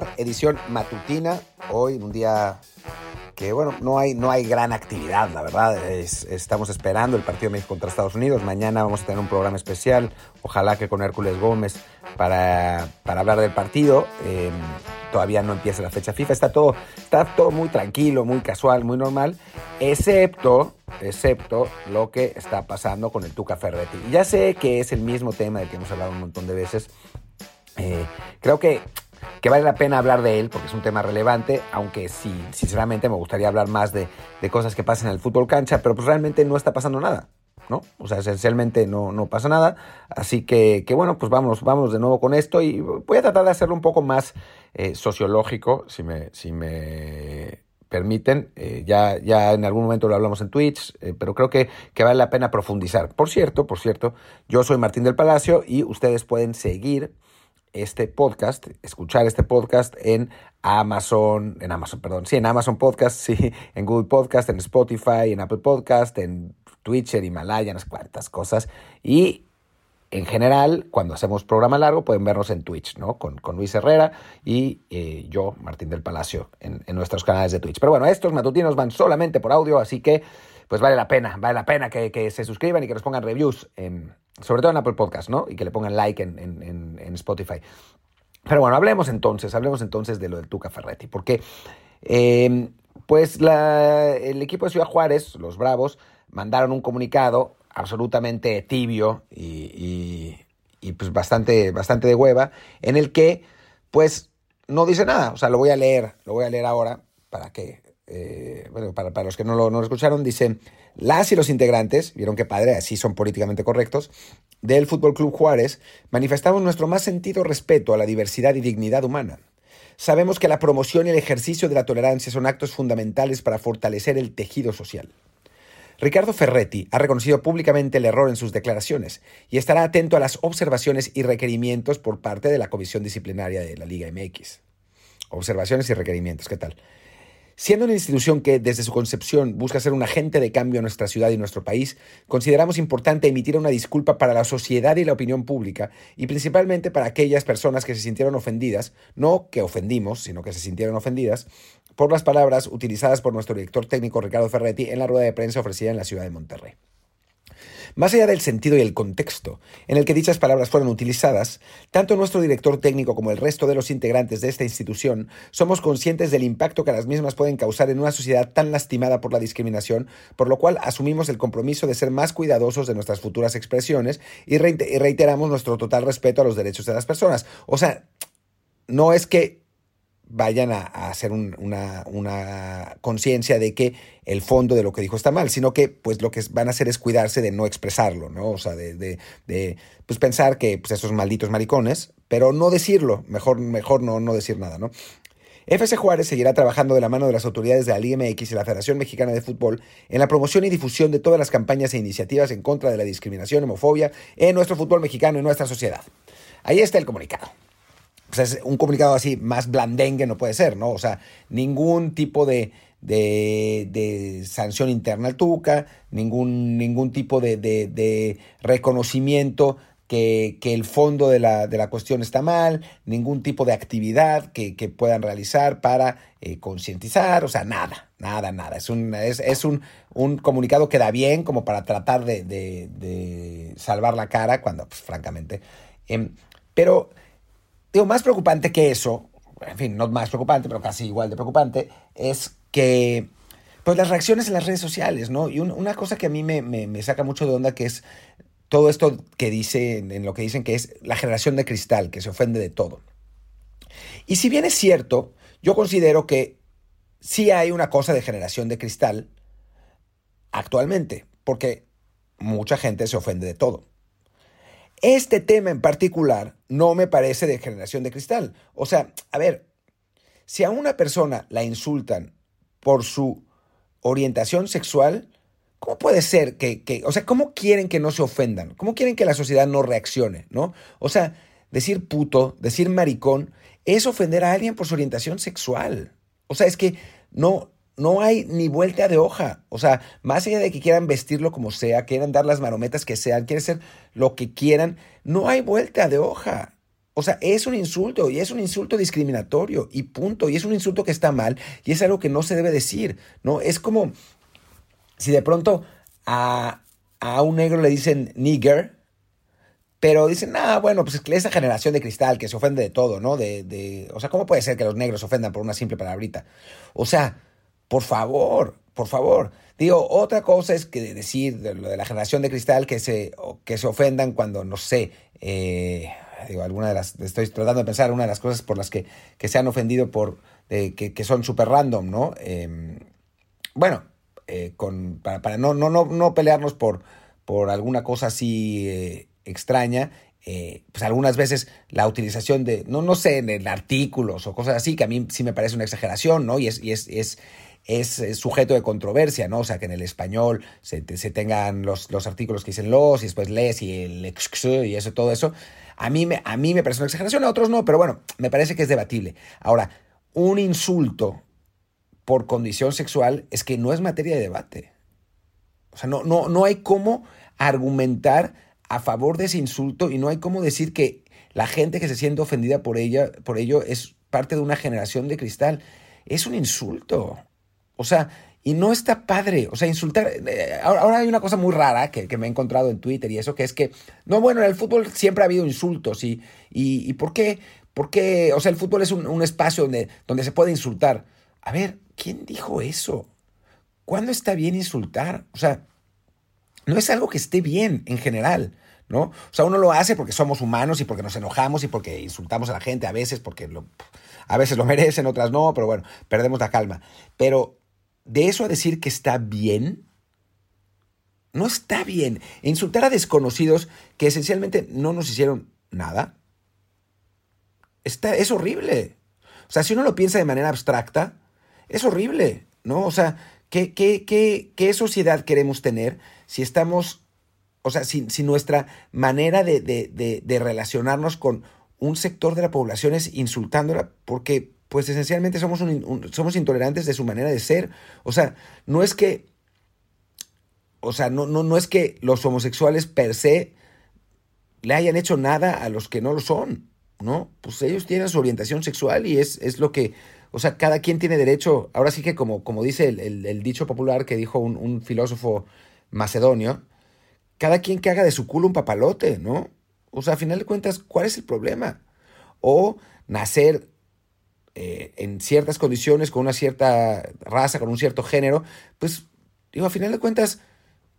Bar, edición matutina. Hoy, un día que, bueno, no hay, no hay gran actividad, la verdad. estamos esperando el partido de México contra Estados Unidos. Mañana vamos a tener un programa especial, ojalá que con Hércules Gómez, para, hablar del partido. Em, todavía no empieza la fecha FIFA. Está todo, está todo muy tranquilo, muy casual, muy normal, excepto, excepto lo que está pasando con el Tuca Ferretti. Ya sé que es el mismo tema del que hemos hablado un montón de veces. Eh, creo que que vale la pena hablar de él porque es un tema relevante, aunque sí, sinceramente me gustaría hablar más de, cosas que pasan en el fútbol cancha, pero pues realmente no está pasando nada. ¿no? O sea, esencialmente no, no pasa nada. Así que, que, bueno, pues vamos, vamos de nuevo con esto y voy a tratar de hacerlo un poco más eh, sociológico, si me, si me permiten. Eh, ya, ya en algún momento lo hablamos en Twitch, eh, pero creo que, que vale la pena profundizar. Por cierto, por cierto, yo soy Martín del Palacio y ustedes pueden seguir este podcast, escuchar este podcast en Amazon, en Amazon, perdón, sí, en Amazon Podcast, sí, en Google Podcast, en Spotify, en Apple Podcast, en Twitch, en Himalaya, unas cuantas cosas. Y en general, cuando hacemos programa largo, pueden vernos en Twitch, ¿no? Con, con Luis Herrera y eh, yo, Martín del Palacio, en, nuestros canales de Twitch. Pero bueno, estos matutinos van solamente por audio, así que pues vale la pena, vale la pena que, que se suscriban y que nos pongan reviews en sobre todo en Apple Podcast, ¿no? Y que le pongan like en, Spotify. Pero bueno, hablemos entonces, hablemos entonces de lo del Tuca Ferretti, porque em, pues el equipo de Ciudad Juárez, los Bravos, mandaron un comunicado absolutamente tibio y, pues bastante, bastante de hueva, en el que pues no dice nada, o sea, lo voy a leer, lo voy a leer ahora para que, eh, bueno, para, los que no lo, no lo escucharon, dice... Las y los integrantes, vieron que padre, así son políticamente correctos, del Fútbol Club Juárez, manifestamos nuestro más sentido respeto a la diversidad y dignidad humana. Sabemos que la promoción y el ejercicio de la tolerancia son actos fundamentales para fortalecer el tejido social. Ricardo Ferretti ha reconocido públicamente el error en sus declaraciones y estará atento a las observaciones y requerimientos por parte de la Comisión Disciplinaria de la Liga MX. Observaciones y requerimientos, ¿qué tal? Siendo una institución que desde su concepción busca ser un agente de cambio en nuestra ciudad y nuestro país, consideramos importante emitir una disculpa para la sociedad y la opinión pública y principalmente para aquellas personas que se sintieron ofendidas, no que ofendimos, sino que se sintieron ofendidas, por las palabras utilizadas por nuestro director técnico Ricardo Ferretti en la rueda de prensa ofrecida en la ciudad de Monterrey. Más allá del sentido y el contexto en el que dichas palabras fueron utilizadas, tanto nuestro director técnico como el resto de los integrantes de esta institución somos conscientes del impacto que las mismas pueden causar en una sociedad tan lastimada por la discriminación, por lo cual asumimos el compromiso de ser más cuidadosos de nuestras futuras expresiones y reiteramos nuestro total respeto a los derechos de las personas. O sea, no es que vayan a, hacer una, conciencia de que el fondo de lo que dijo está mal, sino que pues lo que van a hacer es cuidarse de no expresarlo, ¿no? O sea, de, pues pensar que pues, esos malditos maricones, pero no decirlo, mejor, mejor no, no decir nada, ¿no? FC Juárez seguirá trabajando de la mano de las autoridades de la Liga MX y la Federación Mexicana de Fútbol en la promoción y difusión de todas las campañas e iniciativas en contra de la discriminación homofobia en nuestro fútbol mexicano y nuestra sociedad. Ahí está el comunicado es un comunicado así más blandengue no puede ser, ¿no? O sea, ningún tipo de, de, sanción interna al Tuca, ningún, ningún tipo de, reconocimiento que, el fondo de la, de la, cuestión está mal, ningún tipo de actividad que, puedan realizar para eh, concientizar, o sea, nada, nada, nada. Es un, es, un, un, comunicado que da bien como para tratar de, salvar la cara cuando, pues, francamente. Em, pero Digo, más preocupante que eso, en fin, no más preocupante, pero casi igual de preocupante, es que pues las reacciones en las redes sociales, ¿no? Y una cosa que a mí me, saca mucho de onda que es todo esto que dicen, en lo que dicen que es la generación de cristal, que se ofende de todo. Y si bien es cierto, yo considero que sí hay una cosa de generación de cristal actualmente, porque mucha gente se ofende de todo. Este tema en particular no me parece de generación de cristal. O sea, a ver, si a una persona la insultan por su orientación sexual, ¿cómo puede ser que, que, o sea, cómo quieren que no se ofendan? ¿Cómo quieren que la sociedad no reaccione? ¿No? O sea, decir puto, decir maricón, es ofender a alguien por su orientación sexual. O sea, es que no, no hay ni vuelta de hoja. O sea, más allá de que quieran vestirlo como sea, quieran dar las marometas que sean, quieren ser lo que quieran, no hay vuelta de hoja. O sea, es un insulto y es un insulto discriminatorio y punto. Y es un insulto que está mal y es algo que no se debe decir, ¿no? Es como si de pronto a, a un negro le dicen nigger, pero dicen, ah, bueno, pues es que esa generación de cristal que se ofende de todo, ¿no? De, de, o sea, ¿cómo puede ser que los negros se ofendan por una simple palabrita? O sea, por favor, por favor. Digo, otra cosa es que decir de lo de la generación de cristal que se, que se ofendan cuando, no sé, eh, digo, alguna de las, estoy tratando de pensar una de las cosas por las que, que se han ofendido por, que, son súper random, ¿no? Eh, bueno, eh, con, para, no, no, no, no, pelearnos por, por alguna cosa así eh, extraña, pues algunas veces la utilización de, no, no sé, en artículos o cosas así, que a mí sí me parece una exageración, ¿no? Y es, y es, es, es sujeto de controversia, ¿no? O sea, que en el español se, se tengan los, los, artículos que dicen los y después les y el ex y eso, todo eso. A mí, me, a mí me parece una exageración, a otros no, pero bueno, me parece que es debatible. Ahora, un insulto por condición sexual es que no es materia de debate. O sea, no, no, no hay cómo argumentar a favor de ese insulto y no hay cómo decir que la gente que se siente ofendida por ella, por ello, es parte de una generación de cristal. Es un insulto. O sea, y no está padre. O sea, insultar. Eh, ahora, hay una cosa muy rara que, me he encontrado en Twitter y eso, que es que, no, bueno, en el fútbol siempre ha habido insultos. ¿Y, y, y por qué? ¿Por qué? O sea, el fútbol es un, un espacio donde, donde se puede insultar. A ver, ¿quién dijo eso? ¿Cuándo está bien insultar? O sea, no es algo que esté bien en general, ¿no? O sea, uno lo hace porque somos humanos y porque nos enojamos y porque insultamos a la gente a veces, porque lo, a veces lo merecen, otras no, pero bueno, perdemos la calma. Pero de eso a decir que está bien, no está bien. Insultar a desconocidos que esencialmente no nos hicieron nada, está, es horrible. O sea, si uno lo piensa de manera abstracta, es horrible, ¿no? O sea, ¿qué, qué, qué, qué sociedad queremos tener si estamos, o sea, si, si nuestra manera de, de, de, relacionarnos con un sector de la población es insultándola porque pues esencialmente somos, somos intolerantes de su manera de ser. O sea, no es que, o sea, no, no, no es que los homosexuales per se le hayan hecho nada a los que no lo son, ¿no? Pues ellos tienen su orientación sexual y es, es lo que, o sea, cada quien tiene derecho, ahora sí que como, como dice el, dicho popular que dijo un, un filósofo macedonio, cada quien que haga de su culo un papalote, ¿no? O sea, a final de cuentas, ¿cuál es el problema? O nacer eh, en ciertas condiciones, con una cierta raza, con un cierto género, pues, digo, a final de cuentas,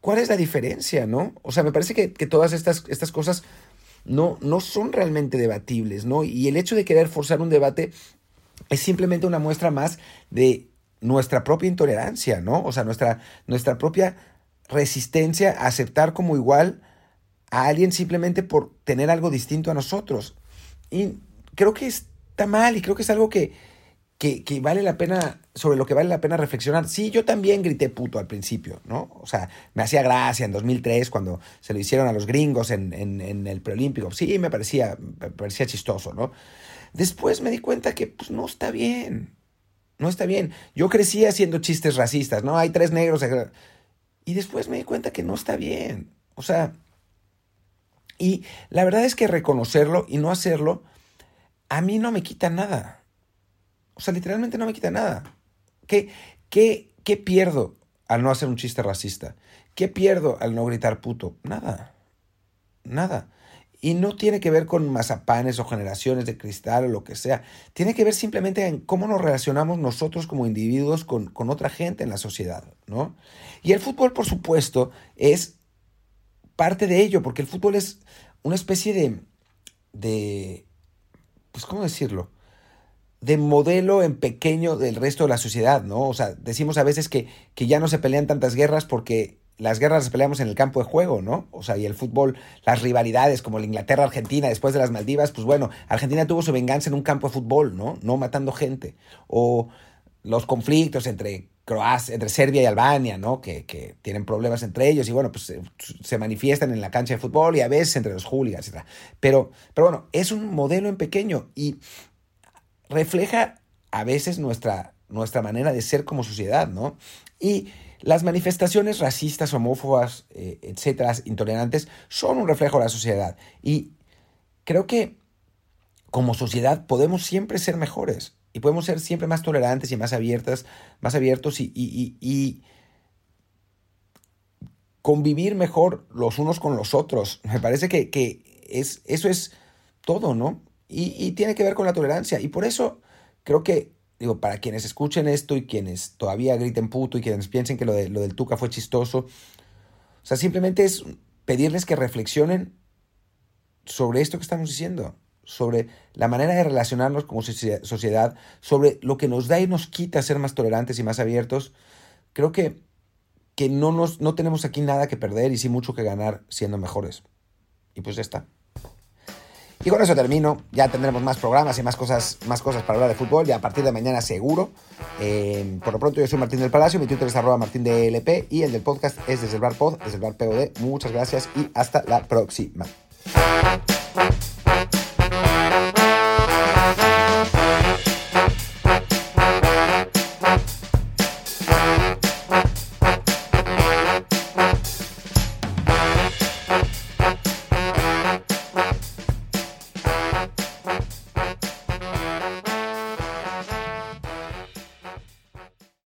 ¿cuál es la diferencia, no? O sea, me parece que, que todas estas, estas cosas no, no son realmente debatibles, ¿no? Y el hecho de querer forzar un debate es simplemente una muestra más de nuestra propia intolerancia, ¿no? O sea, nuestra, nuestra propia resistencia a aceptar como igual a alguien simplemente por tener algo distinto a nosotros. Y creo que está mal y creo que es algo que, que, que, vale la pena, sobre lo que vale la pena reflexionar. Sí, yo también grité puto al principio, ¿no? O sea, me hacía gracia en 2003 cuando se lo hicieron a los gringos en, en, en el preolímpico. Sí, me parecía, me parecía chistoso, ¿no? Después me di cuenta que pues, no está bien. No está bien. Yo crecí haciendo chistes racistas, ¿no? Hay tres negros. Y después me di cuenta que no está bien. O sea, y la verdad es que reconocerlo y no hacerlo, a mí no me quita nada. O sea, literalmente no me quita nada. ¿Qué, qué, qué pierdo al no hacer un chiste racista? ¿Qué pierdo al no gritar puto? Nada. Nada. Y no tiene que ver con mazapanes o generaciones de cristal o lo que sea. Tiene que ver simplemente en cómo nos relacionamos nosotros como individuos con, con otra gente en la sociedad, ¿no? Y el fútbol, por supuesto, es parte de ello, porque el fútbol es una especie de, de pues, ¿cómo decirlo? de modelo en pequeño del resto de la sociedad, ¿no? O sea, decimos a veces que, que ya no se pelean tantas guerras porque las guerras las peleamos en el campo de juego, ¿no? O sea, y el fútbol, las rivalidades como la Inglaterra-Argentina después de las Maldivas, pues bueno, Argentina tuvo su venganza en un campo de fútbol, ¿no? No matando gente. O los conflictos entre Croacia, entre Serbia y Albania, ¿no? Que, tienen problemas entre ellos y bueno, pues se, manifiestan en la cancha de fútbol y a veces entre los hooligans, etc. Pero, pero bueno, es un modelo en pequeño y refleja a veces nuestra, nuestra manera de ser como sociedad, ¿no? Y las manifestaciones racistas, homófobas, eh, etcétera, intolerantes, son un reflejo de la sociedad. Y creo que como sociedad podemos siempre ser mejores y podemos ser siempre más tolerantes y más abiertas, más abiertos y, y, convivir mejor los unos con los otros. Me parece que, que es, eso es todo, ¿no? Y, tiene que ver con la tolerancia. Y por eso creo que, digo, para quienes escuchen esto y quienes todavía griten puto y quienes piensen que lo, de, lo del Tuca fue chistoso, o sea, simplemente es pedirles que reflexionen sobre esto que estamos diciendo sobre la manera de relacionarnos como sociedad, sobre lo que nos da y nos quita ser más tolerantes y más abiertos, creo que, que no, nos, no tenemos aquí nada que perder y sí mucho que ganar siendo mejores. Y pues ya está. Y con eso termino. Ya tendremos más programas y más cosas, más cosas para hablar de fútbol. Y a partir de mañana seguro. Eh, por lo pronto yo soy Martín del Palacio. Mi Twitter es arroba martín Y el del podcast es desde el bar pod, desde el bar POD. Muchas gracias y hasta la próxima.